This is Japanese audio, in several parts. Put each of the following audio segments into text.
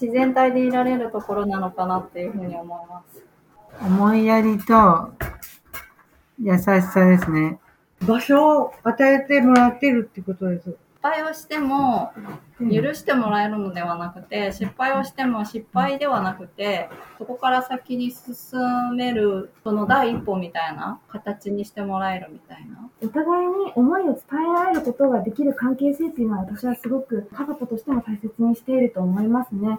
自然体でいられるところなのかなっていうふうに思います。思いやりと優しさですね。場所を与えてもらってるってことです。失敗をしても許してもらえるのではなくて、失敗をしても失敗ではなくて、そこから先に進める、その第一歩みたいな形にしてもらえるみたいな。お互いに思いを伝えられることができる関係性っていうのは私はすごく家族としても大切にしていると思いますね。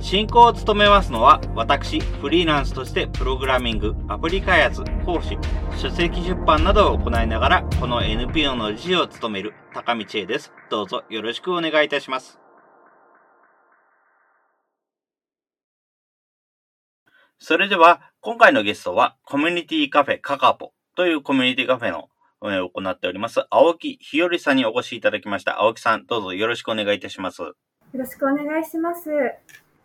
進行を務めますのは、私、フリーランスとしてプログラミング、アプリ開発、講師、書籍出版などを行いながら、この NPO の理事を務める高道恵です。どうぞよろしくお願いいたします。それでは、今回のゲストは、コミュニティカフェカカポというコミュニティカフェの運営を行っております、青木日和さんにお越しいただきました。青木さん、どうぞよろしくお願いいたします。よろしくお願いします。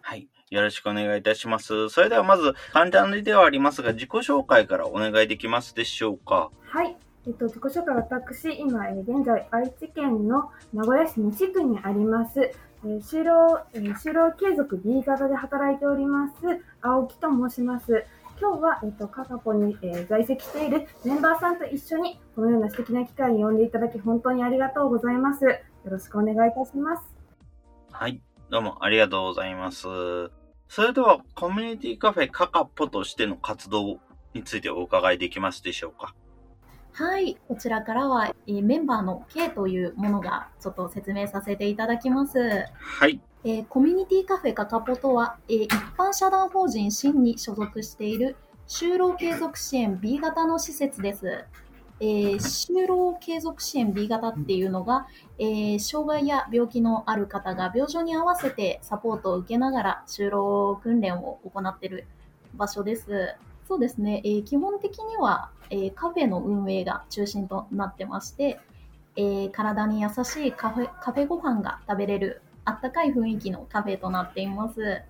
はい。よろしくお願いいたします。それではまず、簡単ではありますが、自己紹介からお願いできますでしょうか？はい。えっと、自己紹介私、今、えー現在、愛知県の名古屋市西区にあります、えー就労、えー就労継続 B 型で働いております、青木と申します。今日は、えっと、カカポに、えー在籍しているメンバーさんと一緒に、このような素敵な機会に呼んでいただき、本当にありがとうございます。よろしくお願いいたします。はい。どうもありがとうございます。それでは、コミュニティカフェカカポとしての活動についてお伺いできますでしょうか？はい、こちらからは、えーメンバーの K というものがちょっと説明させていただきます。はい。えーコミュニティカフェカカポとは、えー一般社団法人新に所属している就労継続支援 B 型の施設です。えー就労継続支援 B 型っていうのが、えー障害や病気のある方が病状に合わせてサポートを受けながら就労訓練を行っている場所です。そうですね、えー基本的には、えーカフェの運営が中心となってまして、えー体に優しいカフェカフェご飯が食べれるあったかい雰囲気のカフェとなっています。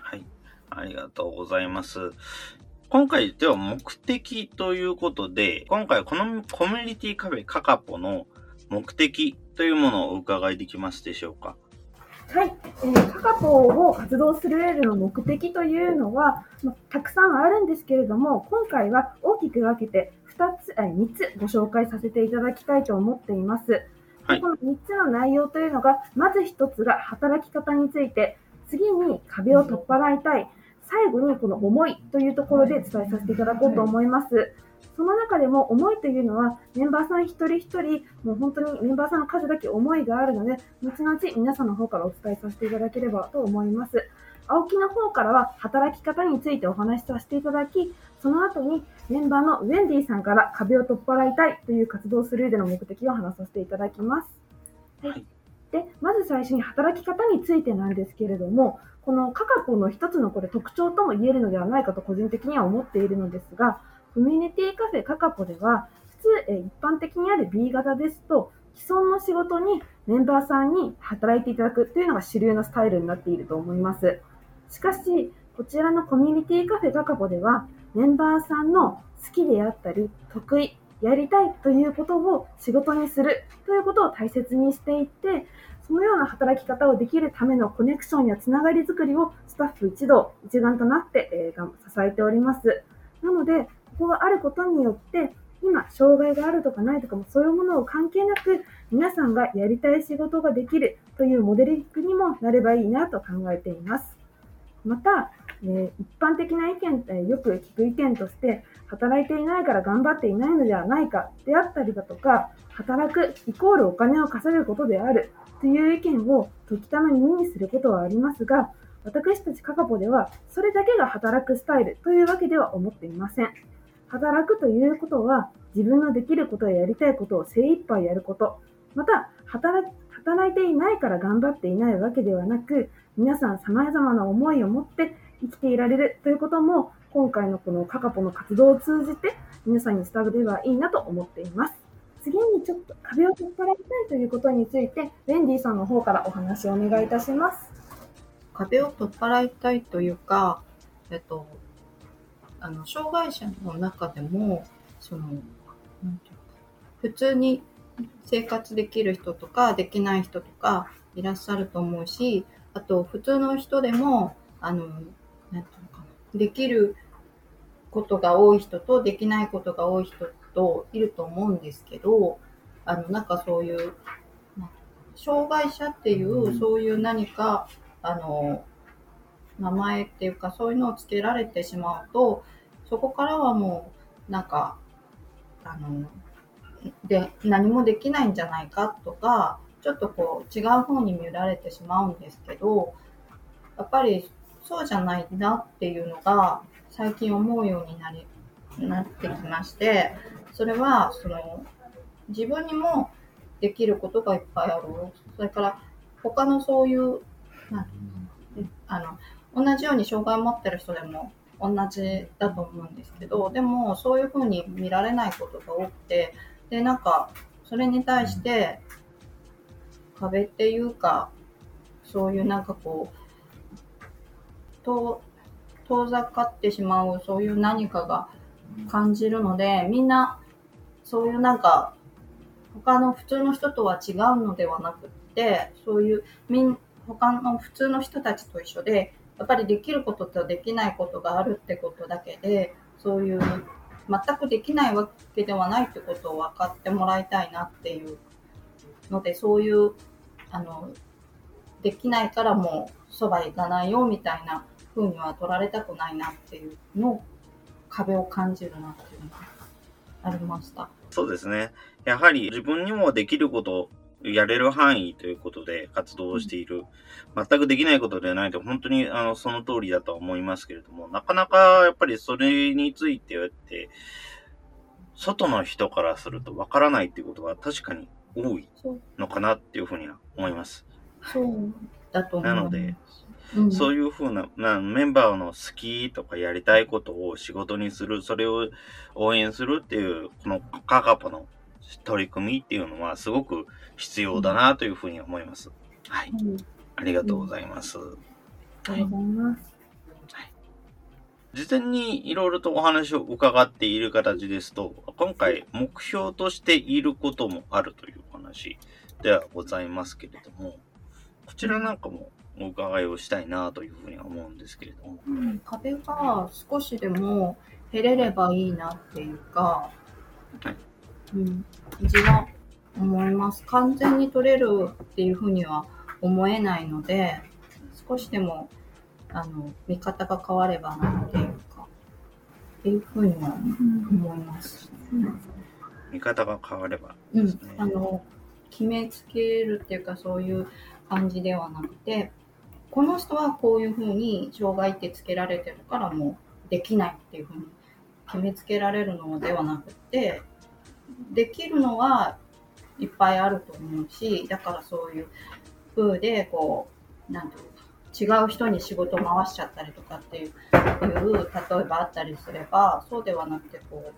はい。ありがとうございます。今回では目的ということで、今回このコミュニティカフェカカポの目的というものをお伺いできますでしょうか？はい、えー、カカポを活動する上での目的というのは、まあたくさんあるんですけれども、今回は大きく分けて2つ、えー3つご紹介させていただきたいと思っています。ではいこの3つの内容というのが、まず1つが働き方について、次に壁を取っ払いたい、最後にこの思いというところで伝えさせていただこうと思います。その中でも思いというのはメンバーさん一人一人、もう本当にメンバーさんの数だけ思いがあるので、後々皆さんの方からお伝えさせていただければと思います。青木の方からは働き方についてお話しさせていただき、その後にメンバーのウェンディさんから壁を取っ払いたいという活動をする上での目的を話させていただきます。はい。で、まず最初に働き方についてなんですけれども、このカカポの一つのこれ特徴とも言えるのではないかと個人的には思っているのですが、コミュニティカフェカカポでは、普通、え一般的にある B 型ですと、既存の仕事にメンバーさんに働いていただくというのが主流のスタイルになっていると思います。しかし、こちらのコミュニティカフェカカポでは、メンバーさんの好きであったり、得意、やりたいということを仕事にするということを大切にしていて、そのような働き方をできるためのコネクションやつながりづくりをスタッフ一同、一丸となって、えー支えております。なので、ここがあることによって、今、障害があるとかないとかもそういうものを関係なく、皆さんがやりたい仕事ができるというモデリングにもなればいいなと考えています。また、えー一般的な意見、えよく聞く意見として、働いていないから頑張っていないのではないかであったりだとか、働くイコールお金を稼ぐことであるという意見を時たまに耳にすることはありますが、私たちカカポでは、それだけが働くスタイルというわけでは思っていません。働くということは、自分のできることややりたいことを精一杯やること、また働、働いていないから頑張っていないわけではなく、皆さん様々な思いを持って生きていられるということも、今回のこのカカポの活動を通じて皆さんに伝わればいいなと思っています。次にちょっと壁を取っ払いたいということについて、ウェンディさんの方からお話をお願いいたします。壁を取っ払いたいというか、えっと、あの、障害者の中でも、その、なんていうか、普通に生活できる人とか、できない人とかいらっしゃると思うし、あと、普通の人でも、あの、なんていうのかな、できることが多い人と、できないことが多い人といると思うんですけど、あの、なんかそういう、な障害者っていう、そういう何か、あの、名前っていうか、そういうのをつけられてしまうと、そこからはもう、なんか、あの、で、何もできないんじゃないかとか、ちょっとこう、違う方に見られてしまうんですけど、やっぱりそうじゃないなっていうのが、最近思うようになり、なってきまして、それは、その、自分にもできることがいっぱいある。それから、他のそういう、なんあの、同じように障害を持ってる人でも同じだと思うんですけど、でもそういうふうに見られないことが多くて、で、なんか、それに対して、壁っていうか、そういうなんかこう、遠、遠ざかってしまう、そういう何かが感じるので、みんな、そういうなんか、他の普通の人とは違うのではなくって、そういう、みん、他の普通の人たちと一緒で、やっぱりできることとできないことがあるってことだけで、そういう、全くできないわけではないってことを分かってもらいたいなっていうので、そういう、あの、できないからもうそば行かないよみたいな風には取られたくないなっていうのを、壁を感じるなっていうのがありました。そうですね。やはり自分にもできること、やれる範囲ということで活動をしている。全くできないことではないと、本当にあのその通りだとは思いますけれども、なかなかやっぱりそれについてって、外の人からするとわからないっていうことが確かに多いのかなっていうふうには思います。そうだと思う。なので、うん、そういうふうななメンバーの好きとかやりたいことを仕事にする、それを応援するっていう、このカカポの取り組みっていうのはすごく必要だなというふうに思います。はい。うんありがとうございます。ありがとうございます。事前にいろいろとお話を伺っている形ですと、今回目標としていることもあるというお話ではございますけれども、こちらなんかもお伺いをしたいなというふうには思うんですけれども。うん壁が少しでも減れればいいなっていうか、はいうん、自は思います。完全に取れるっていうふうには思えないので、少しでも、あの、見方が変わればなっていうか、っていうふうには思います。見方が変わればうんあの、決めつけるっていうかそういう感じではなくて、この人はこういうふうに障害ってつけられてるからもうできないっていうふうに決めつけられるのではなくて、できるのはいっぱいあると思うし、だからそういう風で、こう、なんていうか、違う人に仕事を回しちゃったりとかって、いう例えばあったりすれば、そうではなくて、こ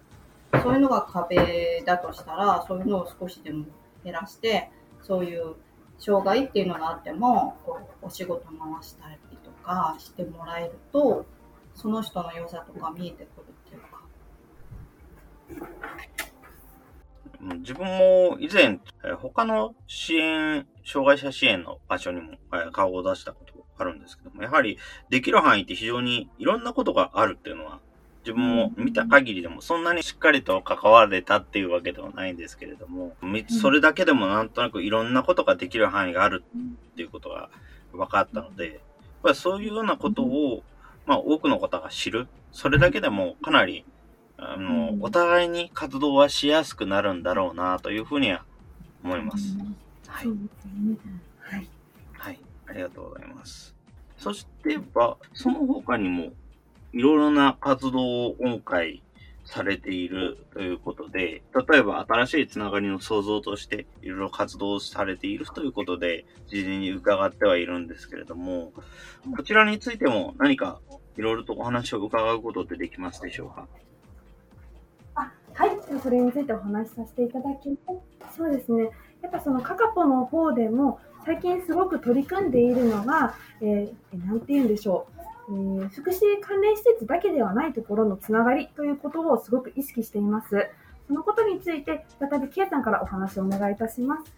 う、そういうのが壁だとしたら、そういうのを少しでも減らして、そういう障害っていうのがあっても、こうお仕事回したりとかしてもらえると、その人の良さとか見えてくるっていうか。自分も以前、え他の支援、障害者支援の場所にも顔を出したことがあるんですけども、やはりできる範囲って非常にいろんなことがあるっていうのは、自分も見た限りでもそんなにしっかりと関われたっていうわけではないんですけれども、みそれだけでもなんとなくいろんなことができる範囲があるっていうことが分かったので、やっそういうようなことを、まあ多くの方が知る。それだけでもかなりあの、お互いに活動はしやすくなるんだろうなというふうには思います。はい。はい。ありがとうございます。そしてば、その他にも、いろいろな活動を今回されているということで、例えば新しいつながりの創造としていろいろ活動されているということで、事前に伺ってはいるんですけれども、こちらについても何かいろいろとお話を伺うことってできますでしょうか？はい、それについてお話しさせていただきます。そうですね。やっぱそのカカポの方でも最近すごく取り組んでいるのが、えー、なんて言うんでしょう、えー福祉関連施設だけではないところのつながりということをすごく意識しています。そのことについて再び K さんからお話をお願いいたします。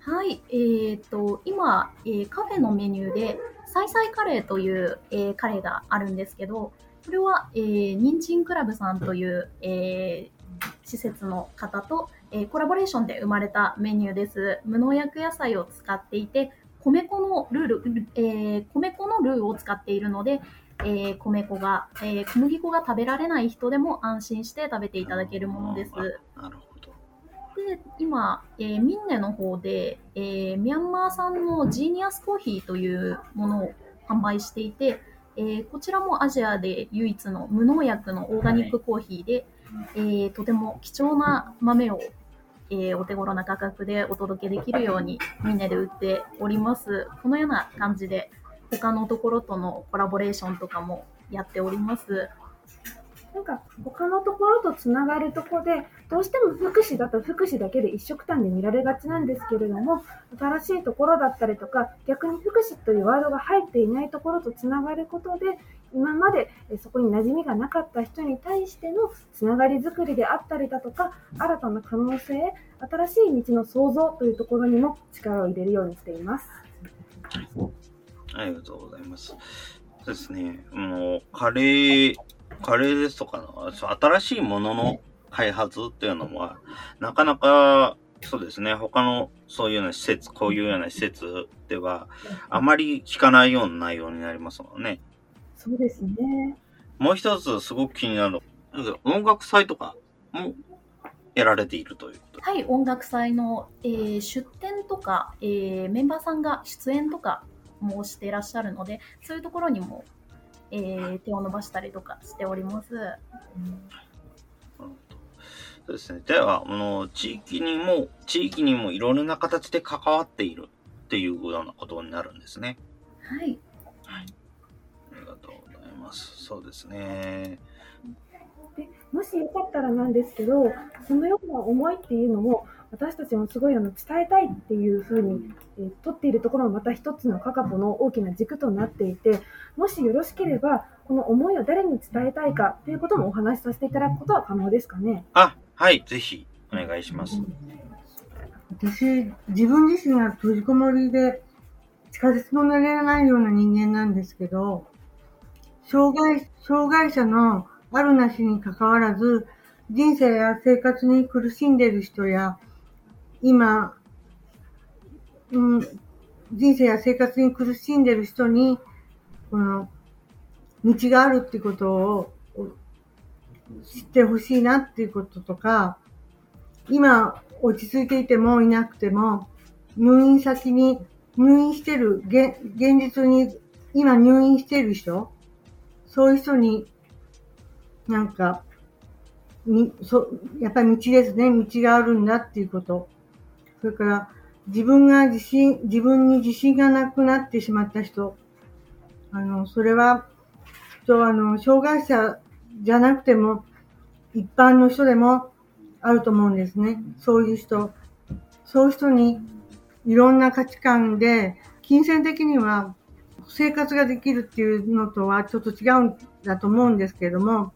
はい、えー、と今、えーカフェのメニューで、サイサイカレーという、えーカレーがあるんですけど、これは、えー、人参クラブさんという、えー施設の方と、えーコラボレーションで生まれたメニューです。無農薬野菜を使っていて、米粉のルール、えー米粉のルーを使っているので、えー米粉が、えー小麦粉が食べられない人でも安心して食べていただけるものです。なるほど。で、今、えーミンネの方で、えーミャンマー産のジーニアスコーヒーというものを販売していて、えーこちらもアジアで唯一の無農薬のオーガニックコーヒーで、えーとても貴重な豆を、えーお手頃な価格でお届けできるようにミンネで売っております。このような感じで、他のところとのコラボレーションとかもやっております。なんか他のところとつながるところでどうしても福祉だと福祉だけで一色単で見られがちなんですけれども新しいところだったりとか逆に福祉というワードが入っていないところとつながることで今までそこに馴染みがなかった人に対してのつながりづくりであったりだとか新たな可能性新しい道の創造というところにも力を入れるようにしています。ありがとうございます。ですね。あの、カレー、カレーですとかの、新しいものの開発っていうのは、なかなか、そうですね、他のそういうような施設、こういうような施設では、あまり聞かないような内容になりますもんね。そうですね。もう一つすごく気になるのが、音楽祭とかもやられているということ。はい、音楽祭の、えー出展とか、えーメンバーさんが出演とかもしていらっしゃるので、そういうところにも、えー手を伸ばしたりとかしております。そうですね。では、あの、地域にも、地域にもいろいろな形で関わっているっていうようなことになるんですね。はい。ありがとうございます。そうですね。でもしよかったらなんですけど、そのような思いっていうのも、私たちもすごいあの伝えたいっていうふうに、えー取っているところもまた一つのカカポの大きな軸となっていて、もしよろしければ、この思いを誰に伝えたいかっていうこともお話しさせていただくことは可能ですかね？あ、はい、ぜひ、お願いします。私、自分自身が閉じこもりで、近づきもなれないような人間なんですけど、障害、障害者のあるなしに関わらず、人生や生活に苦しんでいる人や、今、うん、人生や生活に苦しんでいる人に、この、道があるっていうことを知ってほしいなっていうこととか、今、落ち着いていてもいなくても、入院先に、入院してる、現実に、今入院してる人、そういう人に、なんか、み、そ、やっぱり道ですね。道があるんだっていうこと。それから、自分が自信、自分に自信がなくなってしまった人。あの、それは、きっとあの、障害者じゃなくても、一般の人でもあると思うんですね。そういう人。そういう人に、いろんな価値観で、金銭的には生活ができるっていうのとはちょっと違うんだと思うんですけれども、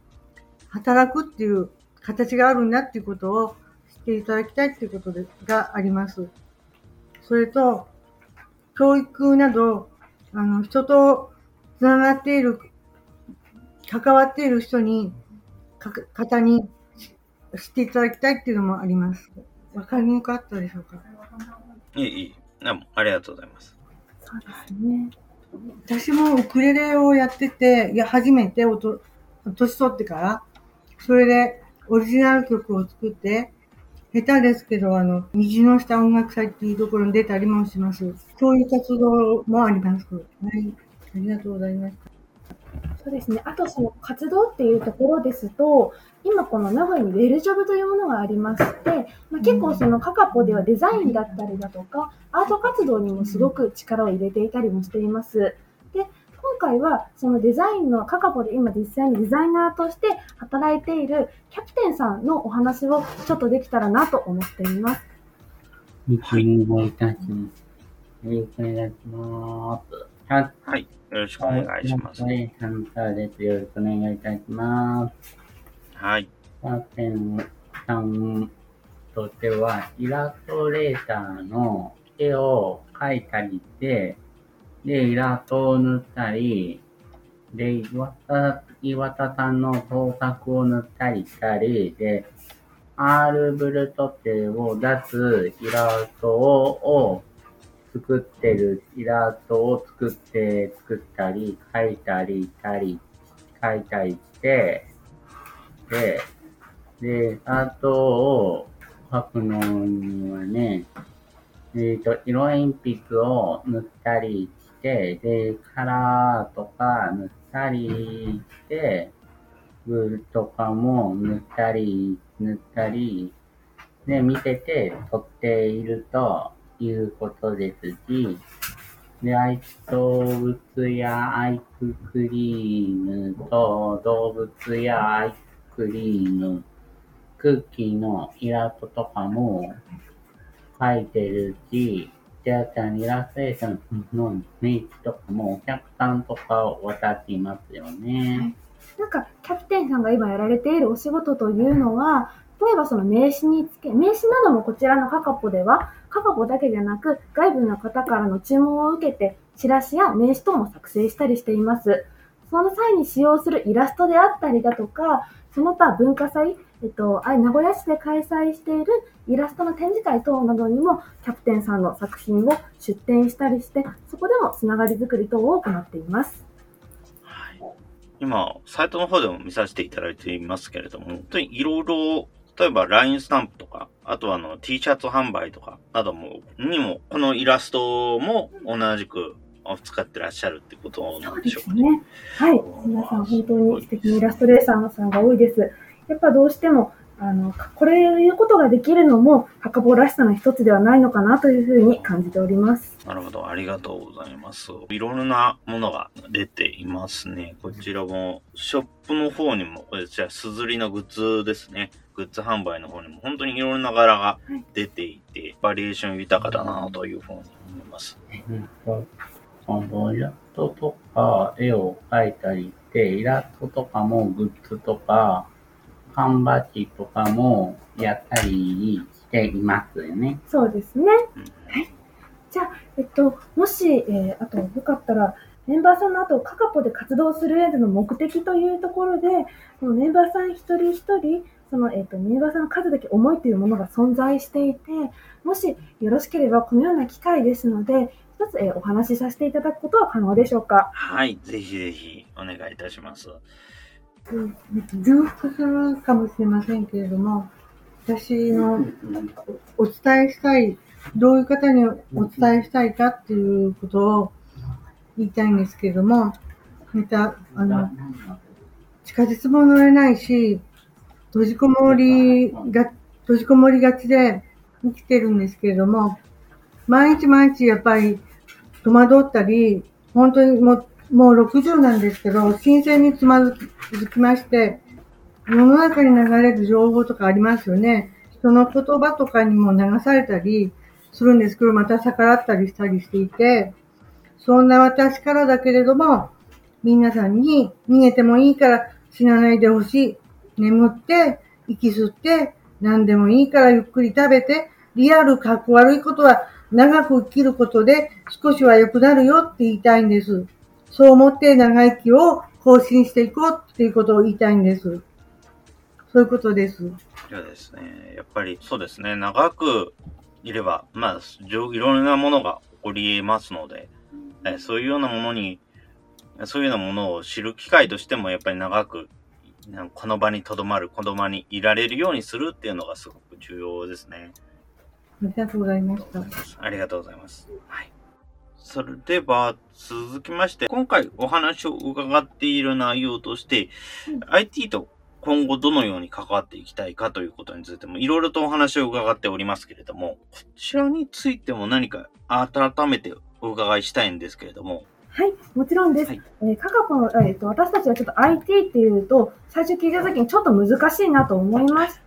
働くっていう形があるんだっていうことを知っていただきたいっていうことでがあります。それと、教育など、あの、人とつながっている、関わっている人に、か方に知っていただきたいっていうのもあります。わかりにくかったでしょうか？いい、いい。どうもありがとうございます。そうですね。私もウクレレをやってて、いや、初めておと、年取ってから、それでオリジナル曲を作って、下手ですけど、あの、虹の下音楽祭っていうところに出たりもします。そういう活動もあります。はい。ありがとうございました。そうですね。あと、その活動っていうところですと、今この名古屋にウェルジョブというものがありまして、まあ、結構そのカカポではデザインだったりだとか、アート活動にもすごく力を入れていたりもしています。で、今回はそのデザインのカカポで今実際にデザイナーとして働いているキャプテンさんのお話をちょっとできたらなと思っています。お願いいたします。よろしくお願いします。はい。はい。よろしくお願いします。はい、サンタです。よろしくお願いいたします。はい。キャプテンさんとしては、イラストレーターの絵を描いたりして、で、イラストを塗ったり、で、岩田、岩田さんの創作を塗ったりしたり、で、アールブルトテを出すイラストをを作ってるイラストを作って、作ったり、描いたりたり、描いたりして、で、で、あとを書くのにはね、えっ、と、色鉛筆を塗ったりして、で、カラーとか塗ったりして、グーとかも塗ったり、塗ったり、で、見てて撮っているということですし、で、アイ動物やアイスクリームと動物やアイスクリーム、クッキーのイラストとかも描いてるし、じゃあちゃんイラストレーションのメイクとかもお客さんとかを渡しますよね。なんか、キャプテンさんが今やられているお仕事というのは、例えばその名刺につけ、名刺などもこちらのカカポでは、カカポだけじゃなく、外部の方からの注文を受けて、チラシや名刺等も作成したりしています。その際に使用するイラストであったりだとか、その他文化祭、えっと、あ名古屋市で開催しているイラストの展示会等などにも、キャプテンさんの作品を出展したりして、そこでもつながり作り等を行っています。はい今、サイトの方でも見させていただいていますけれども、本当にいろいろ、例えば LINE スタンプとか、あとはあの T シャツ販売とかなども、にも、このイラストも同じく使ってらっしゃるってことなんでしょうかね。ね。はい。皆さん本当に素敵なイラストレーサーさんが多いです。やっぱどうしても、あの、これいうことができるのも、墓坊らしさの一つではないのかなというふうに感じております。なるほど。ありがとうございます。いろんなものが出ていますね。こちらも、ショップの方にも、じゃあ、すずりのグッズですね。グッズ販売の方にも、本当にいろんな柄が出ていて、バリエーション豊かだなというふうに思います。うんとそのイラストとか絵を描いたりして、イラストとかもグッズとか、缶バッジとかもやったりしていますよね。そうですね。うんじゃあ、えっと、もし、えーあと、よかったら、メンバーさんの後、カカポで活動する上での目的というところで、このメンバーさん一人一人、その、えっと、メンバーさんの数だけ思いというものが存在していて、もしよろしければ、このような機会ですので、一つ、えーお話しさせていただくことは可能でしょうか？はい。ぜひぜひ、お願いいたします。うん重複するかもしれませんけれども、私のお伝えしたい、どういう方にお伝えしたいかっていうことを言いたいんですけれども、また、あの、地下鉄も乗れないし、閉じこもりが、閉じこもりがちで生きてるんですけれども、毎日毎日やっぱり戸惑ったり、本当にもう、もう60なんですけど、新鮮につまずきまして、世の中に流れる情報とかありますよね。人の言葉とかにも流されたりするんですけど、また逆らったりしたりしていて、そんな私からだけれども、皆さんに逃げてもいいから死なないでほしい。眠って、息吸って、何でもいいからゆっくり食べて、リアルかっこ悪いことは長く生きることで少しは良くなるよって言いたいんです。そう思って長生きを更新していこうっていうことを言いたいんです。そういうことです。いやですね、やっぱりそうですね、長くいれば、まあ、いろんなものが起こり得ますので、えそういうようなものに、そういうようなものを知る機会としても、やっぱり長く、この場に留まる、この場にいられるようにするっていうのがすごく重要ですね。ありがとうございました。ありがとうございます。はい。それでは、続きまして、今回お話を伺っている内容として、IT と今後どのように関わっていきたいかということについても、いろいろとお話を伺っておりますけれども、こちらについても何か改めてお伺いしたいんですけれども、はい、もちろんです。はいえー、カカポの、えーと、私たちはちょっと IT っていうと、最初聞いたときにちょっと難しいなと思いまして、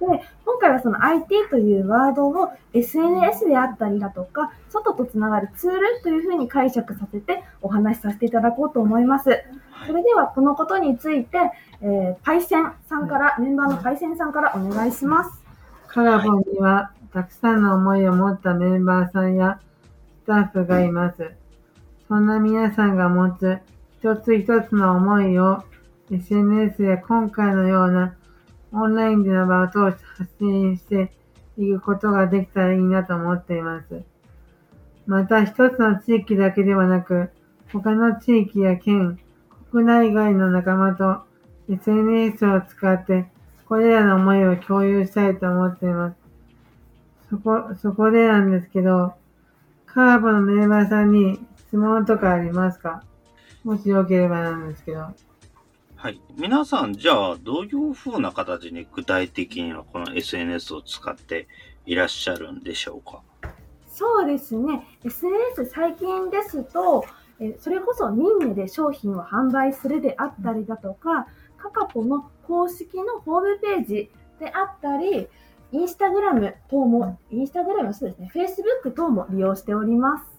今回はその IT というワードを SNS であったりだとか、外とつながるツールというふうに解釈させてお話しさせていただこうと思います。それではこのことについて、えー、パイセンさんから、メンバーのパイセンさんからお願いします。カラボンにはたくさんの思いを持ったメンバーさんやスタッフがいます。そんな皆さんが持つ一つ一つの思いを SNS や今回のようなオンラインでの場を通して発信していくことができたらいいなと思っています。また一つの地域だけではなく他の地域や県、国内外の仲間と SNS を使ってこれらの思いを共有したいと思っています。そこ、そこでなんですけど、カーボのメンバーさんに質問とかありますか？もしよければなんですけど。はい。皆さん、じゃあ、どういう風な形に具体的にはこの SNS を使っていらっしゃるんでしょうか？そうですね。SNS 最近ですと、えそれこそミンネで商品を販売するであったりだとか、カカポの公式のホームページであったり、インスタグラム等も、インスタグラムそうですね、フェイスブック等も利用しております。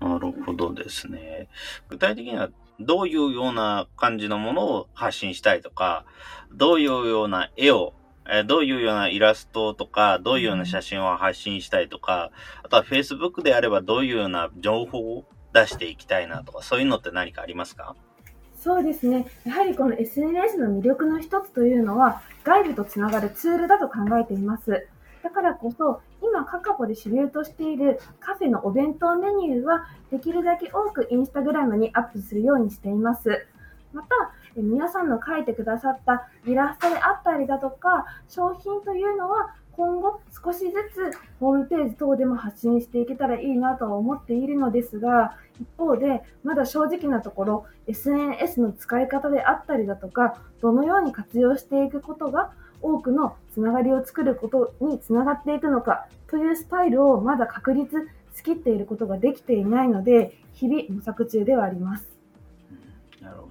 なるほどですね。具体的にはどういうような感じのものを発信したいとか、どういうような絵を、えどういうようなイラストとか、どういうような写真を発信したいとか、あとは Facebook であればどういうような情報を出していきたいなとか、そういうのって何かありますか？そうですね。やはりこの SNS の魅力の一つというのは、外部とつながるツールだと考えています。だからこそ、今、カカポで主流としているカフェのお弁当メニューは、できるだけ多くインスタグラムにアップするようにしています。また、皆さんの書いてくださったイラストであったりだとか、商品というのは、今後少しずつホームページ等でも発信していけたらいいなとは思っているのですが、一方で、まだ正直なところ、SNS の使い方であったりだとか、どのように活用していくことが多くのつながりを作ることにつながっていくのかというスタイルをまだ確立しきっていることができていないので、日々模索中ではあります。なるほ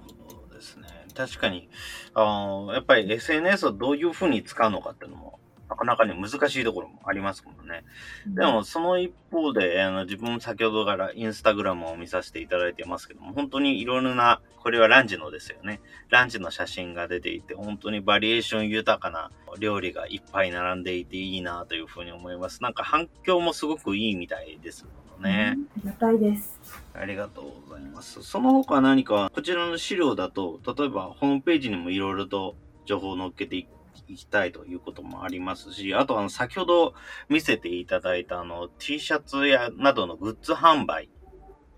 どですね。確かに、あやっぱり SNS をどういうふうに使うのかっていうのも、なかなかに難しいところもありますもんね。でも、その一方で、あの自分も先ほどからインスタグラムを見させていただいていますけども、本当にいろいろな、これはランチのですよね。ランチの写真が出ていて、本当にバリエーション豊かな料理がいっぱい並んでいていいなというふうに思います。なんか反響もすごくいいみたいですもんね。ありがたいです。ありがとうございます。その他何か、こちらの資料だと、例えばホームページにもいろいろと情報を載っけてい行きたいということもありますし、あとあの、先ほど見せていただいたあの、T シャツやなどのグッズ販売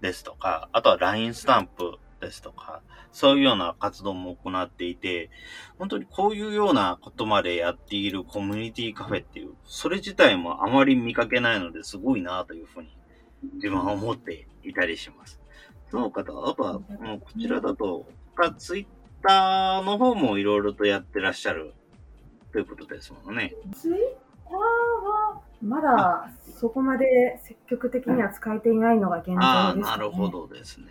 ですとか、あとは LINE スタンプですとか、そういうような活動も行っていて、本当にこういうようなことまでやっているコミュニティカフェっていう、それ自体もあまり見かけないのですごいなというふうに自分は思っていたりします。その方、あとは、こちらだと、ツイッターの方もいろいろとやってらっしゃるということですもんね。ツイッターはまだそこまで積極的には使えていないのが現状です、ね。ああ、なるほ。どですね。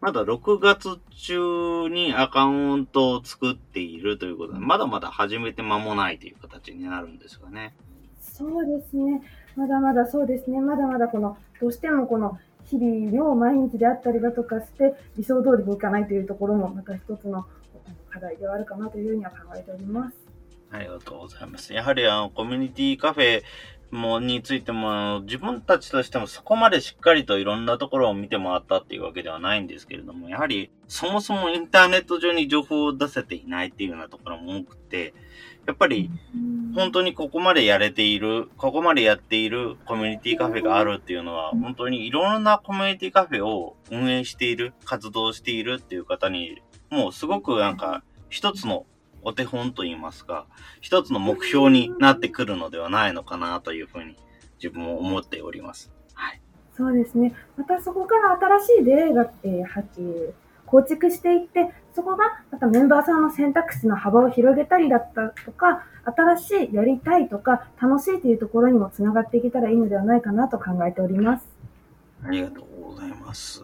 まだ6月中にアカウントを作っているということで、まだまだ始めて間もないという形になるんですかね。そうですね。まだまだそうですね。まだまだこの、どうしてもこの日々量毎日であったりだとかして、理想通りにいかないというところもまた一つの課題ではあるかなというふうには考えております。ありがとうございます。やはりあの、コミュニティカフェもについても、自分たちとしてもそこまでしっかりといろんなところを見て回ったっていうわけではないんですけれども、やはりそもそもインターネット上に情報を出せていないっていうようなところも多くて、やっぱり本当にここまでやれている、ここまでやっているコミュニティカフェがあるっていうのは、本当にいろんなコミュニティカフェを運営している、活動しているっていう方に、もうすごくなんか一つのお手本といいますか、一つの目標になってくるのではないのかなというふうに自分も思っております。はい。そうですね。またそこから新しい出会いが、えーはえー構築していって、そこがまたメンバーさんの選択肢の幅を広げたりだったとか、新しいやりたいとか、楽しいというところにもつながっていけたらいいのではないかなと考えております。ありがとうございます。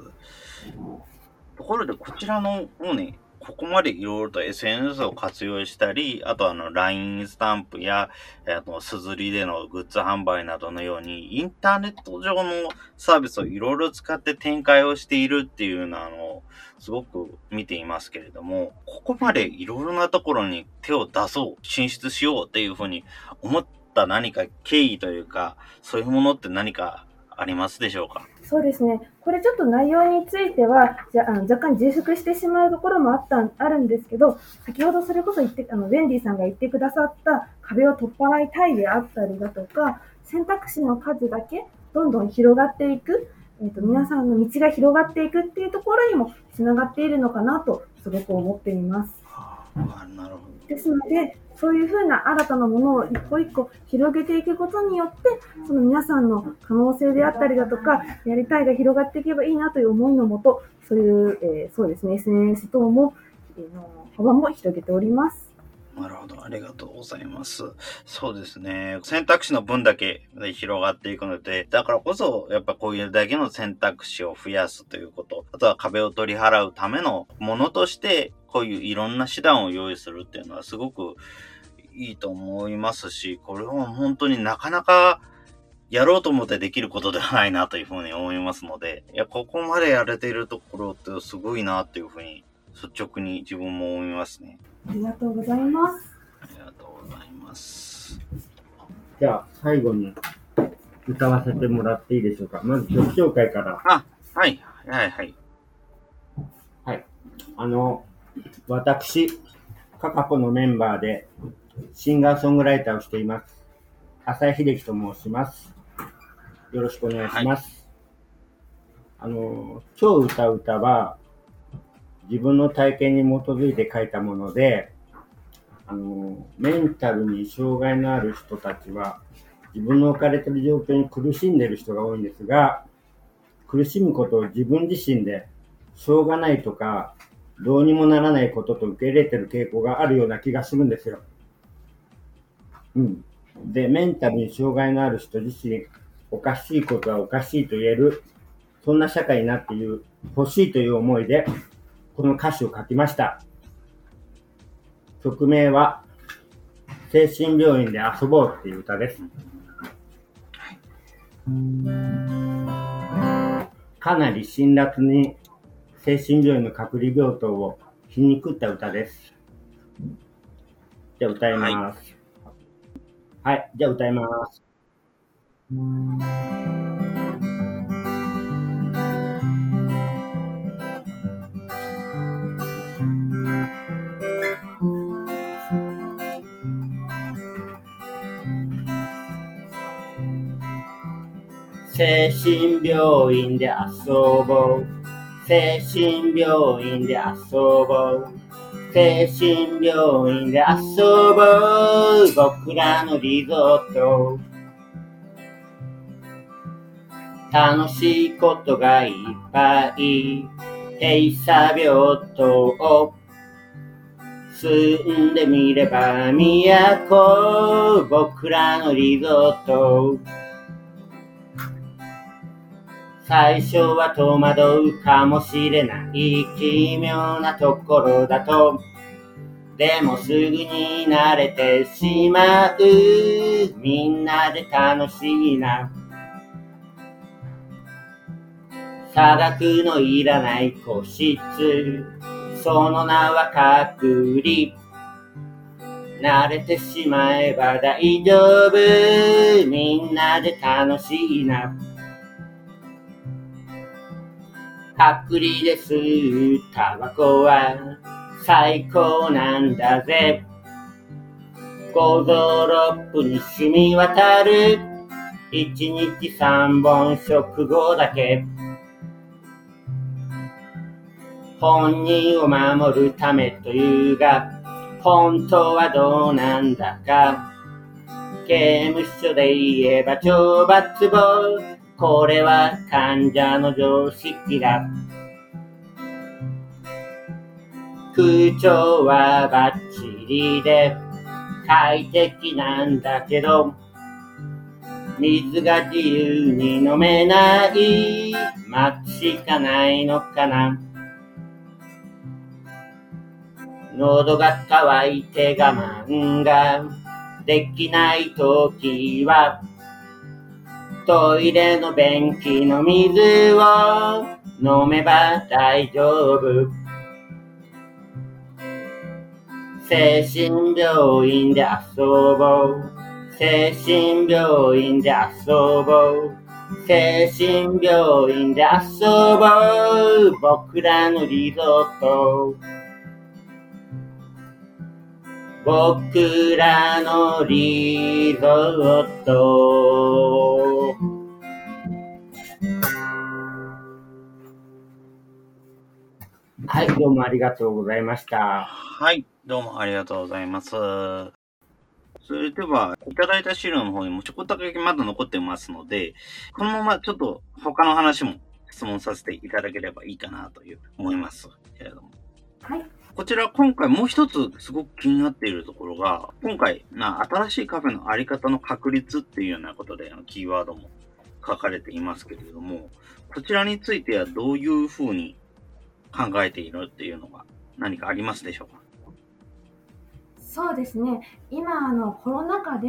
ところで、こちらのもうね、ここまでいろいろと SNS を活用したり、あとあの LINE スタンプや、えーあとすずりでのグッズ販売などのように、インターネット上のサービスをいろいろ使って展開をしているっていうのは、あの、すごく見ていますけれども、ここまでいろいろなところに手を出そう、進出しようっていうふうに思った何か経緯というか、そういうものって何かありますでしょうか？そうですね。これちょっと内容については、じゃあの若干重縮してしまうところもあった、あるんですけど、先ほどそれこそ言って、あの、ウェンディさんが言ってくださった壁を取っ払いたいであったりだとか、選択肢の数だけどんどん広がっていく、えっ、と、皆さんの道が広がっていくっていうところにもつながっているのかなと、すごく思っています。あなるほど。ですので、そういうふうな新たなものを一個一個広げていくことによって、その皆さんの可能性であったりだとか、やりたいが広がっていけばいいなという思いのもと、そういう、えーそうですね、SNS 等も、えーの幅も広げております。なるほど。ありがとうございます。そうですね。選択肢の分だけで広がっていくので、だからこそ、やっぱこういうだけの選択肢を増やすということ、あとは壁を取り払うためのものとして、こういういろんな手段を用意するっていうのはすごくいいと思いますし、これは本当になかなかやろうと思ってできることではないなというふうに思いますので、いや、ここまでやれているところってすごいなっていうふうに率直に自分も思いますね。ありがとうございます。ありがとうございます。じゃあ、最後に歌わせてもらっていいでしょうか。まず曲紹介から。はい、はい、はい。あの、私、カカポのメンバーで、シンガーソングライターをしています。浅井秀樹と申します。よろしくお願いします。あの、今日歌う歌は、自分の体験に基づいて書いたもので、あの、メンタルに障害のある人たちは、自分の置かれている状況に苦しんでいる人が多いんですが、苦しむことを自分自身で、しょうがないとか、どうにもならないことと受け入れてる傾向があるような気がするんですよ。うん。で、メンタルに障害のある人自身、おかしいことはおかしいと言える、そんな社会になっている、欲しいという思いで、この歌詞を書きました。曲名は、精神病院で遊ぼうっていう歌です。かなり辛辣に精神病院の隔離病棟を皮肉った歌です。じゃあ歌います。はい、はいじゃあ歌います。精神病院で遊ぼう。精神病院で遊ぼう。精神病院で遊ぼう。僕らのリゾート。楽しいことがいっぱい。閉鎖病棟を住んでみれば都。僕らのリゾート。最初は戸惑うかもしれない奇妙なところだと。でもすぐに慣れてしまう。みんなで楽しいな。差額のいらない個室。その名は隔離。慣れてしまえば大丈夫。みんなで楽しいな。隔離で吸うタバコは最高なんだぜ。五臓六腑に染み渡る。一日三本食後だけ。本人を守るためというが、本当はどうなんだか。刑務所で言えば懲罰房。これは患者の常識だ。空調はバッチリで快適なんだけど、水が自由に飲めない待つしかないのかな。喉が渇いて我慢ができないときは、トイレの便器の水を飲めば大丈夫。精神病院で遊ぼう。精神病院で遊ぼう。精神病院で遊ぼう。僕らのリゾート。僕らのリゾート。はい、どうもありがとうございました。はい、どうもありがとうございます。それでは、いただいた資料の方にもちょこっとだけまだ残ってますので、このままちょっと他の話も質問させていただければいいかなという思いますけれども。はい。こちら今回もう一つすごく気になっているところが、今回な新しいカフェのあり方の確立っていうようなことでキーワードも書かれていますけれども、こちらについてはどういうふうに考えているっていうのが何かありますでしょうか？そうですね、今あのコロナ禍で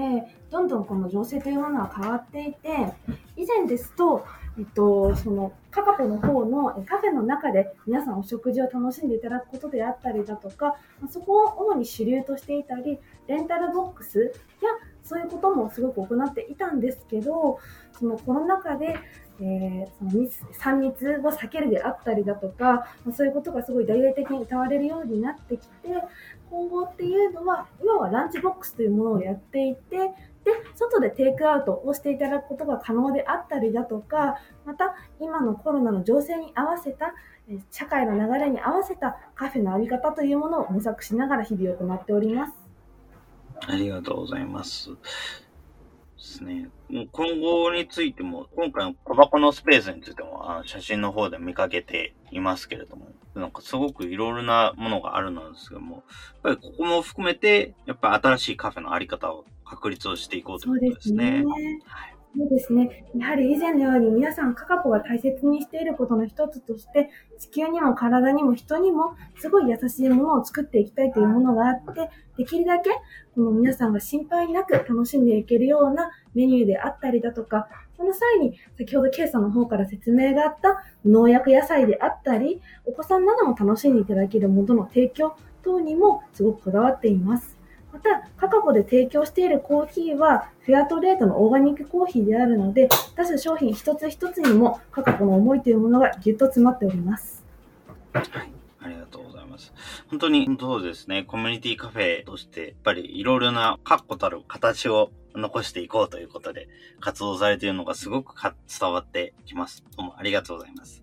どんどんこの情勢というものは変わっていて、以前ですと、えっと、そのカカポの方のカフェの中で皆さんお食事を楽しんでいただくことであったりだとか、そこを主に主流としていたり、レンタルボックスやそういうこともすごく行っていたんですけど、そのコロナ禍で、えーその密3密を避けるであったりだとか、まそういうことがすごい大々的に歌われるようになってきて、今後っていうのは、今はランチボックスというものをやっていて、で、外でテイクアウトをしていただくことが可能であったりだとか、また今のコロナの情勢に合わせた、社会の流れに合わせたカフェのあり方というものを模索しながら日々行っております。ありがとうございます。ですね。もう今後についても、今回の小箱のスペースについても、あの写真の方で見かけていますけれども、なんかすごくいろいろなものがあるのですけども、やっぱりここも含めて、やっぱり新しいカフェのあり方を確立をしていこうということですね。はい。そうですね。やはり以前のように皆さんカカポが大切にしていることの一つとして、地球にも体にも人にもすごい優しいものを作っていきたいというものがあって、できるだけこの皆さんが心配なく楽しんでいけるようなメニューであったりだとか、その際に先ほどケイさんの方から説明があった農薬野菜であったり、お子さんなども楽しんでいただけるものの提供等にもすごくこだわっています。また、カカポで提供しているコーヒーは、フェアトレードのオーガニックコーヒーであるので、出す商品一つ一つにもカカポの思いというものがぎゅっと詰まっております。はい。ありがとうございます。本当に、そうですね。コミュニティカフェとして、やっぱりいろいろな確固たる形を残していこうということで、活動されているのがすごく伝わってきます。どうもありがとうございます。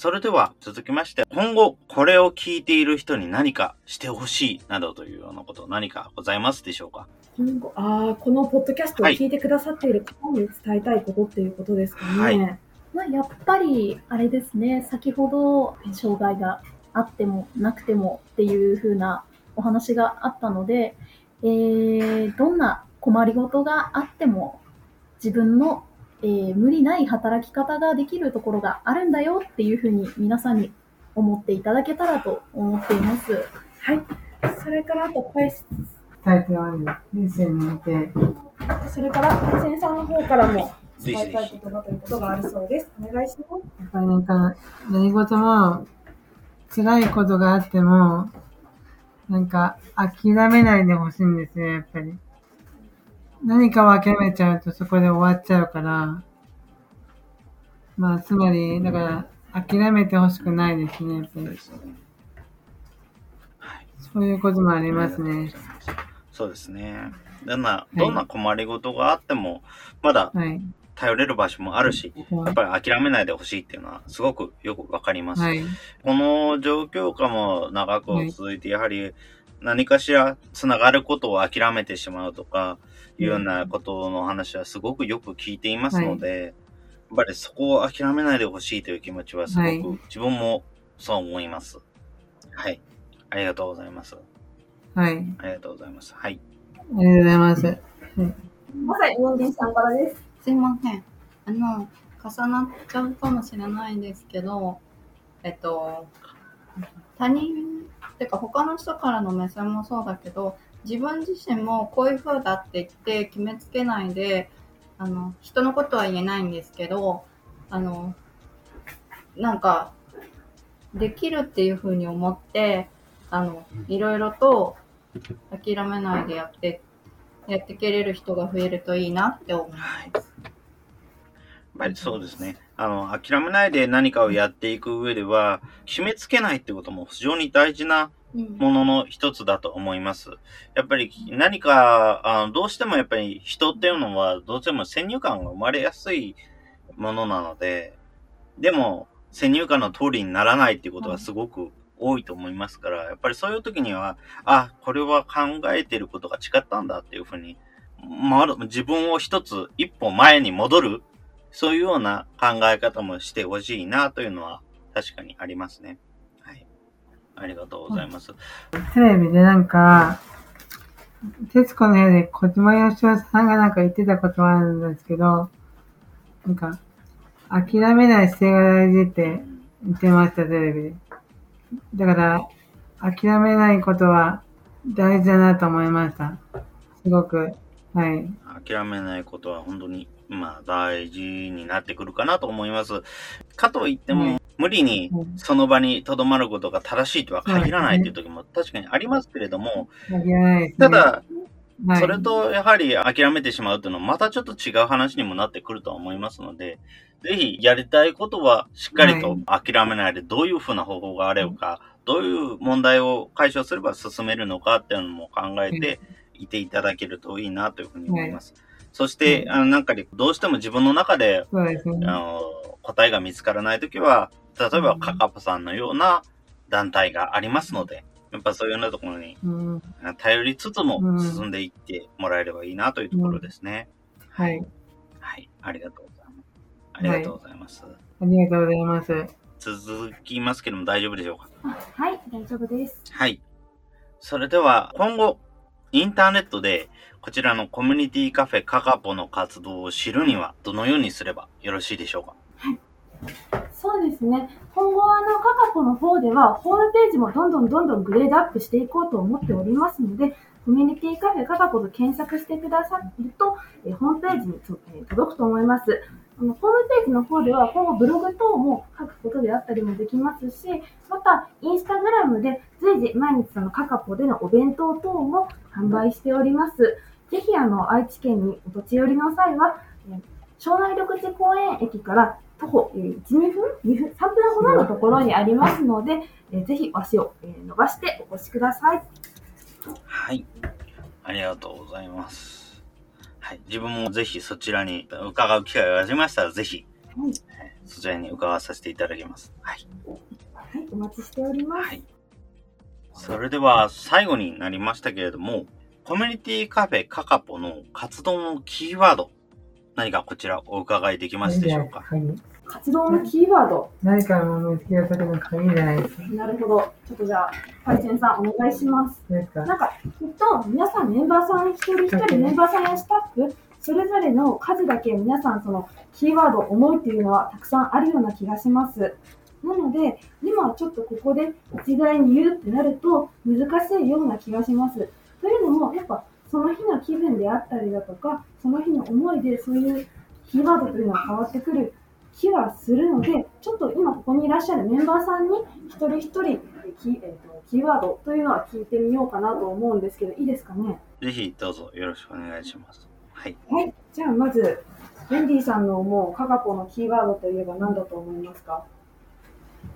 はい。それでは、続きまして、今後、これを聞いている人に何かしてほしいなどというようなこと、何かございますでしょうか？今後あーこのポッドキャストを聞いてくださっている方に伝えたいことっていうことですかね。はいまあ、やっぱり、あれですね、先ほど、障害があってもなくてもっていう風なお話があったので、えーどんな困りごとがあっても、自分の、えー無理ない働き方ができるところがあるんだよっていう風に皆さんに思っていただけたらと思っています。はい。それから、あと、これ伝えております。人生において。それから、パイセンさんの方からも伝えたい言葉ということがあるそうです。お願いします。やっぱりなんか、何事も、辛いことがあっても、なんか、諦めないでほしいんですよ、やっぱり。何かを諦めちゃうとそこで終わっちゃうから、まあ、つまり、だから、諦めてほしくないですね、やっぱり。そういうこともありますね。そうですね。どんな、どんな困りごとがあっても、まだはい。頼れる場所もあるし、やっぱり諦めないでほしいっていうのはすごくよくわかります。はい。この状況下も長く続いて、やはり何かしら繋がることを諦めてしまうとか、いうようなことの話はすごくよく聞いていますので、やっぱりそこを諦めないでほしいという気持ちはすごく、はい自分もそう思います。はい。ありがとうございます。はい。ありがとうございます。はい。ありがとうございます。まさにさんからです。すいません。あの、重なっちゃうかもしれないんですけど、えっと、他人、ってか他の人からの目線もそうだけど、自分自身もこういう風だって言って決めつけないで、あの、人のことは言えないんですけど、あの、なんか、できるっていう風に思って、あの、いろいろと諦めないでやって、やってけれる人が増えるといいなって思います。やっぱりそうですね。あの、諦めないで何かをやっていく上では、決めつけないってことも非常に大事なものの一つだと思います。やっぱり何か、あのどうしてもやっぱり人っていうのはどうしても先入観が生まれやすいものなので、でも先入観の通りにならないっていうことはすごく多いと思いますから、やっぱりそういう時には、あ、これは考えてることが違ったんだっていうふうに、まる自分を一つ一歩前に戻る、そういうような考え方もしてほしいなというのは確かにありますね。はい。ありがとうございます。テレビでなんか、徹子の部屋で小島よしおさんがなんか言ってたことがあるんですけど、なんか、諦めない姿勢が大事って言ってました、テレビで。だから、諦めないことは大事だなと思いました。すごく。はい。諦めないことは本当に、まあ、大事になってくるかなと思います。かといっても、うん無理にうん。その場に留まることが正しいとは限らないという時も確かにありますけれども。ただ、はい、それとやはり諦めてしまうというのはまたちょっと違う話にもなってくるとは思いますので、ぜひやりたいことはしっかりと諦めないでどういうふうな方法があれば、どういう問題を解消すれば進めるのかっていうのも考えてい。ていただけるといいなというふうに思います。そして、あの、なんかどうしても自分の中で。あの、答えが見つからないときは、例えばカカパさんのような団体がありますので、やっぱそういうようなところにうん、頼りつつもうん進んでいってもらえればいいなというところですね。はい。はい。ありがとうございます。ありがとうございます。ありがとうございます。続きますけども大丈夫でしょうか？はい、大丈夫です。はい。それでは、今後、インターネットで、こちらのコミュニティカフェカカポの活動を知るには、どのようにすればよろしいでしょうか？そうですね。今後、あの、カカポの方では、ホームページもどんどんどんどんグレードアップしていこうと思っておりますので、コミュニティカフェカカポと検索してくださると、えホームページに、え届くと思います。あのホームページの方では、今後ブログ等も書くことであったりもできますし、また、インスタグラムで随時毎日そのカカポでのお弁当等も販売しております。ぜひ、あの、愛知県にお立ち寄りの際は、えー庄内緑地公園駅から徒歩えー1、2分 ?2 分 ?3 分ほどのところにありますので、えーぜひ足をえー伸ばしてお越しください。はい。ありがとうございます。はい。自分もぜひそちらに伺う機会がありましたら、ぜひ、はいえーそちらに伺わさせていただきます。はい。はい、お待ちしております。はい。それでは、最後になりましたけれども、コミュニティカフェカカポの活動のキーワード、何かこちらお伺いできますでしょうか？鍵活動のキーワード。何かの見つけるときの鍵じゃないですか。なるほど。ちょっとじゃあ、パイセンさんお願いします。ですかなんか、きっと皆さんメンバーさん一人一人メンバーさんやスタッフ、それぞれの数だけ皆さんそのキーワード、思いっていうのはたくさんあるような気がします。なので、今ちょっとここで一概に言うってなると難しいような気がします。というのも、やっぱその日の気分であったりだとか、その日の思いでそういうキーワードというのは変わってくる気はするので、ちょっと今ここにいらっしゃるメンバーさんに一人一人キ,、えーとキーワードというのは聞いてみようかなと思うんですけど、いいですかね？ぜひどうぞよろしくお願いします。はい。はい。じゃあまず、メンディーさんの思うカカポのキーワードといえば何だと思いますか？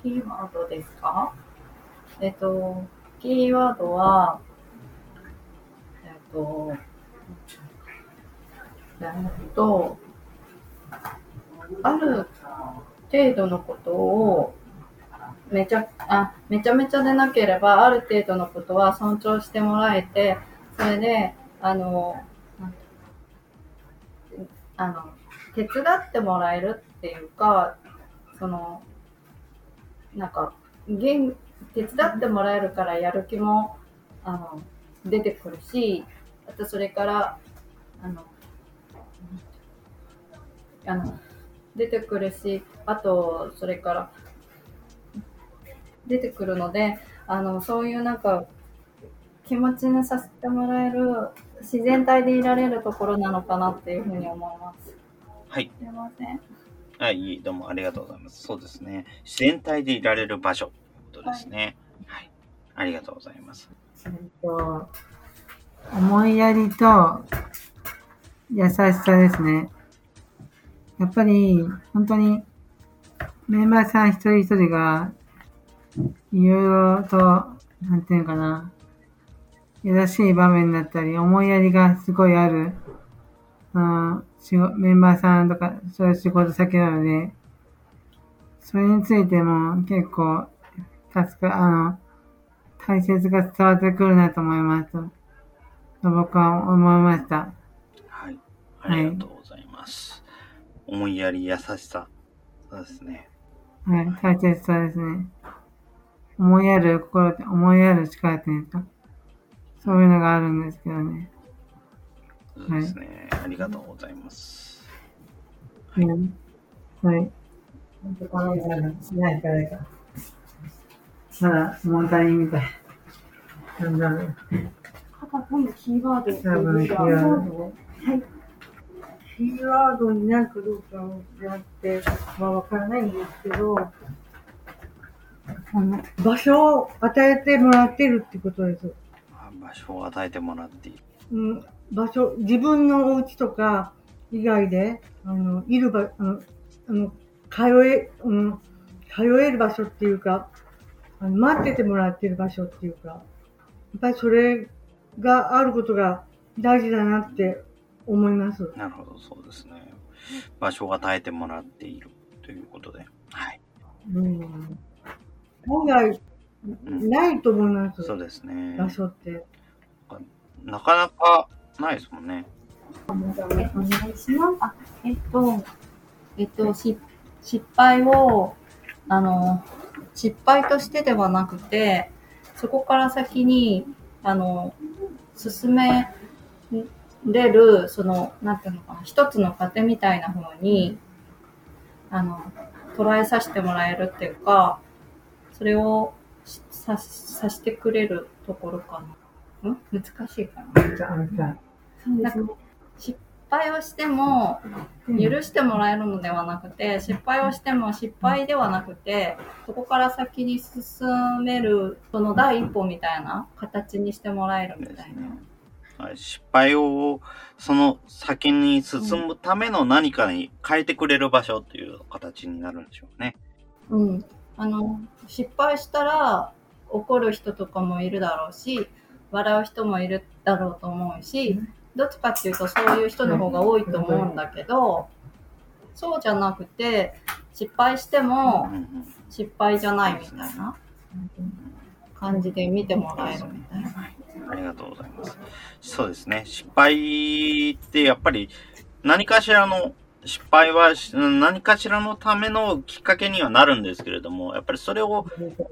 キーワードですか？えっと、キーワードは、えっと、えっと、ある程度のことをめちゃ、あ、めちゃめちゃでなければ、ある程度のことは尊重してもらえて、それで、あの、あの、手伝ってもらえるっていうか、その、なんか、現手伝ってもらえるからやる気も、あの、出てくるし、あとそれから、あの、あの、出てくるし、あと、それから、出てくるので、あの、そういうなんか、気持ちにさせてもらえる、自然体でいられるところなのかなっていうふうに思います。はい。すいません。はい、いいどうもありがとうございます。そうですね。自然体でいられる場所ということですね。はい。ありがとうございます。えっと、思いやりと優しさですね。やっぱり、本当に、メンバーさん一人一人が、いろいろと、なんていうのかな、優しい場面だったり、思いやりがすごいある、うん、仕事メンバーさんとか、そういう仕事先なので、それについても結構、助か、あの、大切が伝わってくるなと思います。と僕は思いました。はい。ありがとうございます。思いやり、優しさ。そうですね。はい、大切さですね。思いやる心って、思いやる力っていうか？そういうのがあるんですけどね。そうですね。ありがとうございます。うん。はい。本当かなない。まだ物足りみたい。なんだろう。パパ、今度キーワード多分、キーワード。キーワードになるかどうかであってはわからないんですけど、あの、場所を与えてもらってるってことです。あ場所を与えてもらっている。うん、場所、自分のお家とか以外で、あの、いる場、あの、あの通え、うん、通える場所っていうか、あの待っててもらってる場所っていうか、やっぱりそれがあることが大事だなって思います。なるほど、そうですね。場所を与えてもらっているということで。はい。うん。本来、ないと思います。そうですね。場所って。なかなかないですもんね。お願いします。あ、えっと、えっと、し失敗を、あの、失敗としてではなくて、そこから先に、あの、進めれる、その、なんていうのかな、一つの糧みたいな風に、あの、捉えさせてもらえるっていうか、それをしささしてくれるところかな。ん？難しいかな。なんか失敗をしても許してもらえるのではなくて失敗をしても失敗ではなくてそこから先に進めるその第一歩みたいな形にしてもらえるみたいな。はい失敗をその先に進むための何かに変えてくれる場所という形になるんでしょうね。うん、あの失敗したら怒る人とかもいるだろうし笑う人もいるだろうと思うしどっちかっていうとそういう人の方が多いと思うんだけどそうじゃなくて失敗しても失敗じゃないみたいな感じで見てもらえるみたいな。ありがとうございます。そうですね。失敗ってやっぱり何かしらの失敗はし何かしらのためのきっかけにはなるんですけれども、やっぱりそれを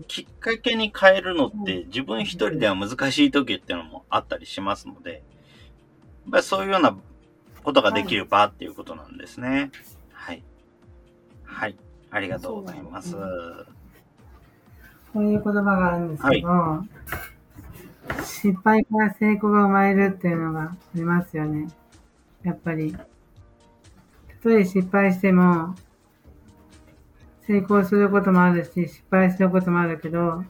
きっかけに変えるのって自分一人では難しい時っていうのもあったりしますので、やっぱりそういうようなことができる場っていうことなんですね。はい。はい。ありがとうございます。こういう言葉があるんですけど、失敗から成功が生まれるっていうのがありますよね。やっぱり。たとえ失敗しても、成功することもあるし、失敗することもあるけど、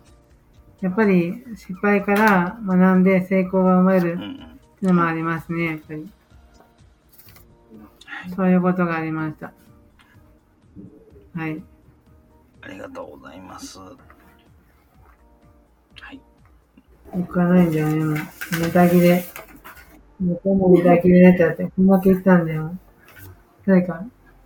やっぱり失敗から学んで成功が生まれる。っていうのもありますね、やっぱり。そういうことがありました。はい。ありがとうございます。行かないんだよね、もう。ネタ切れ。もうもネタ切れになっちゃって、こんだけ言ったんだよ。誰か？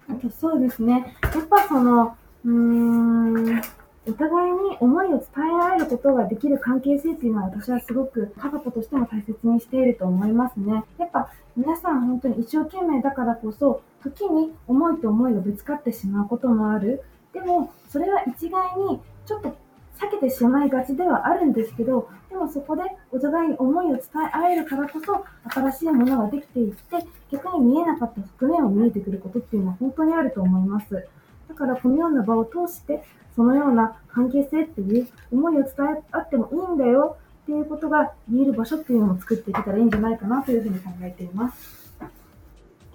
あとそうですね。やっぱその、うーん、お互いに思いを伝えられることができる関係性っていうのは私はすごく家族としても大切にしていると思いますね。やっぱ皆さん本当に一生懸命だからこそ、時に思いと思いがぶつかってしまうこともある。でも、それは一概にちょっと避けてしまいがちではあるんですけど、でもそこでお互いに思いを伝え合えるからこそ、新しいものができていって、逆に見えなかった側面を見えてくることっていうのは本当にあると思います。だからこのような場を通して、そのような関係性っていう思いを伝え合ってもいいんだよっていうことが言える場所っていうのを作っていけたらいいんじゃないかなというふうに考えています。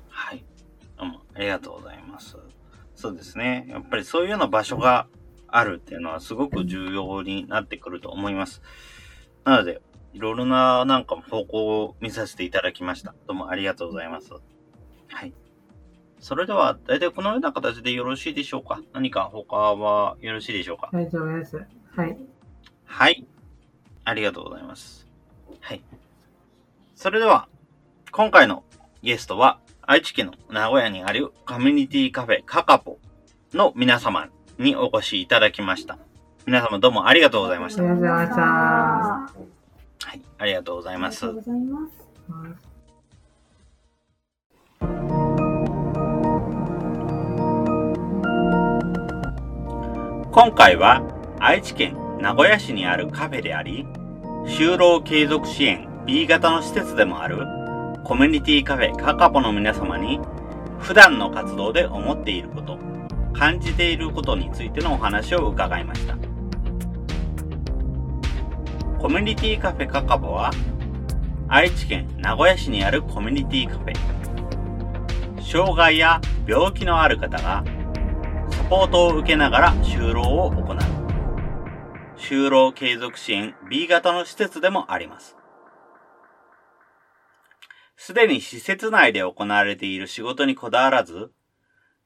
はい。どうもありがとうございます。そうですね。やっぱりそういうような場所があるっていうのはすごく重要になってくると思います。なので、いろいろななんか方向を見させていただきました。どうもありがとうございます。はい。それでは、大体このような形でよろしいでしょうか？何か他はよろしいでしょうか？大丈夫です。はい。はい。ありがとうございます。はい。それでは、今回のゲストは、愛知県の名古屋にあるコミュニティカフェカカポの皆様にお越しいただきました。皆様どうもありがとうございました。ありがとうございました。はい、ありがとうございます。今回は愛知県名古屋市にあるカフェであり、就労継続支援 B 型の施設でもあるコミュニティカフェカカポの皆様に普段の活動で思っていること、感じていることについてのお話を伺いました。コミュニティカフェカカポは愛知県名古屋市にあるコミュニティカフェ。障害や病気のある方がサポートを受けながら就労を行う。就労継続支援 B 型の施設でもあります。すでに施設内で行われている仕事にこだわらず、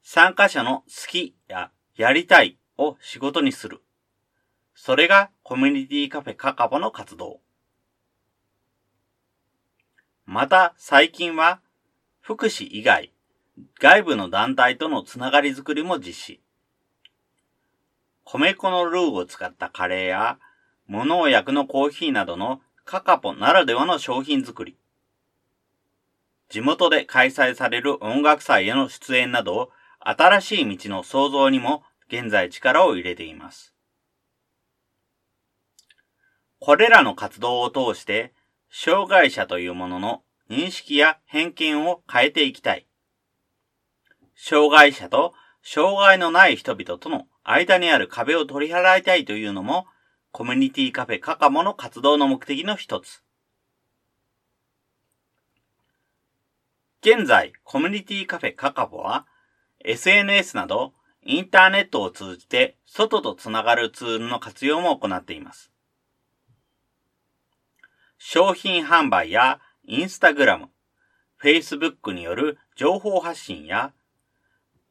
参加者の好きややりたいを仕事にする。それがコミュニティカフェカカボの活動。また最近は福祉以外、外部の団体とのつながりづくりも実施。米粉のルーを使ったカレーや、無農薬のコーヒーなどのカカポならではの商品作り。地元で開催される音楽祭への出演など、新しい道の創造にも現在力を入れています。これらの活動を通して、障害者というものの認識や偏見を変えていきたい。障害者と障害のない人々との間にある壁を取り払いたいというのも、コミュニティカフェカカモの活動の目的の一つ。現在、コミュニティカフェカカボは、SNS などインターネットを通じて外とつながるツールの活用も行っています。商品販売やインスタグラム、Facebook による情報発信や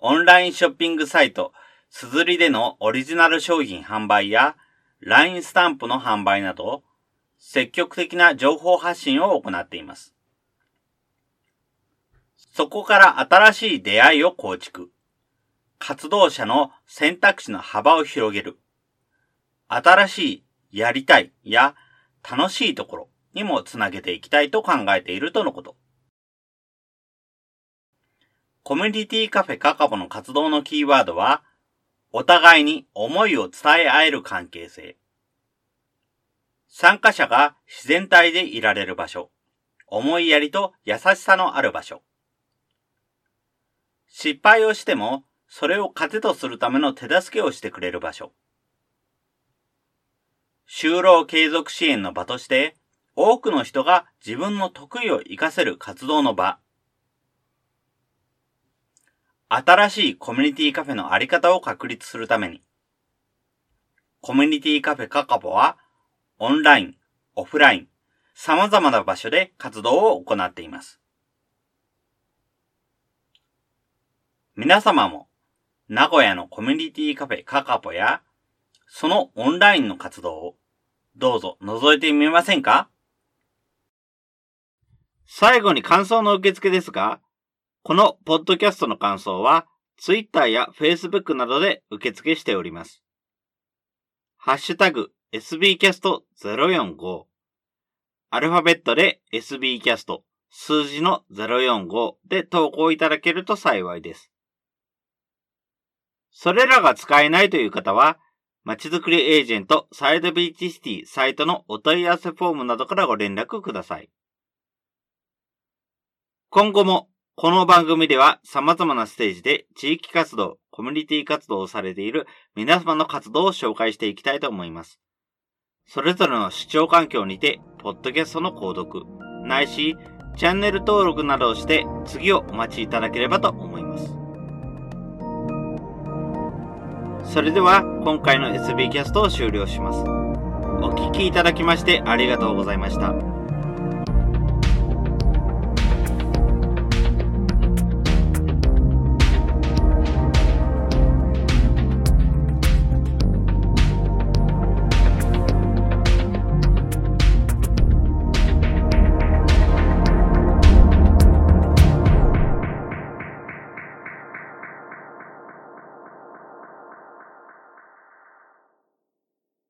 オンラインショッピングサイト、すずりでのオリジナル商品販売や、LINE スタンプの販売など、積極的な情報発信を行っています。そこから新しい出会いを構築。活動者の選択肢の幅を広げる。新しいやりたいや楽しいところにもつなげていきたいと考えているとのこと。コミュニティカフェカカボの活動のキーワードは、お互いに思いを伝え合える関係性。参加者が自然体でいられる場所。思いやりと優しさのある場所。失敗をしても、それを糧とするための手助けをしてくれる場所。就労継続支援の場として、多くの人が自分の得意を活かせる活動の場。新しいコミュニティカフェのあり方を確立するために、コミュニティカフェカカボは、オンライン、オフライン、様々な場所で活動を行っています。皆様も、名古屋のコミュニティカフェカカポや、そのオンラインの活動を、どうぞ覗いてみませんか？最後に感想の受付ですが、このポッドキャストの感想は、Twitter や Facebook などで受付しております。ハッシュタグ sbcast045 アルファベットで sbcast 数字の045で投稿いただけると幸いです。それらが使えないという方は、まちづくりエージェントサイドビーチシティサイトのお問い合わせフォームなどからご連絡ください。今後もこの番組では様々なステージで地域活動、コミュニティ活動をされている皆様の活動を紹介していきたいと思います。それぞれの視聴環境にて、ポッドキャストの購読、ないし、チャンネル登録などをして次をお待ちいただければと思います。それでは今回の SB キャストを終了します。お聴きいただきましてありがとうございました。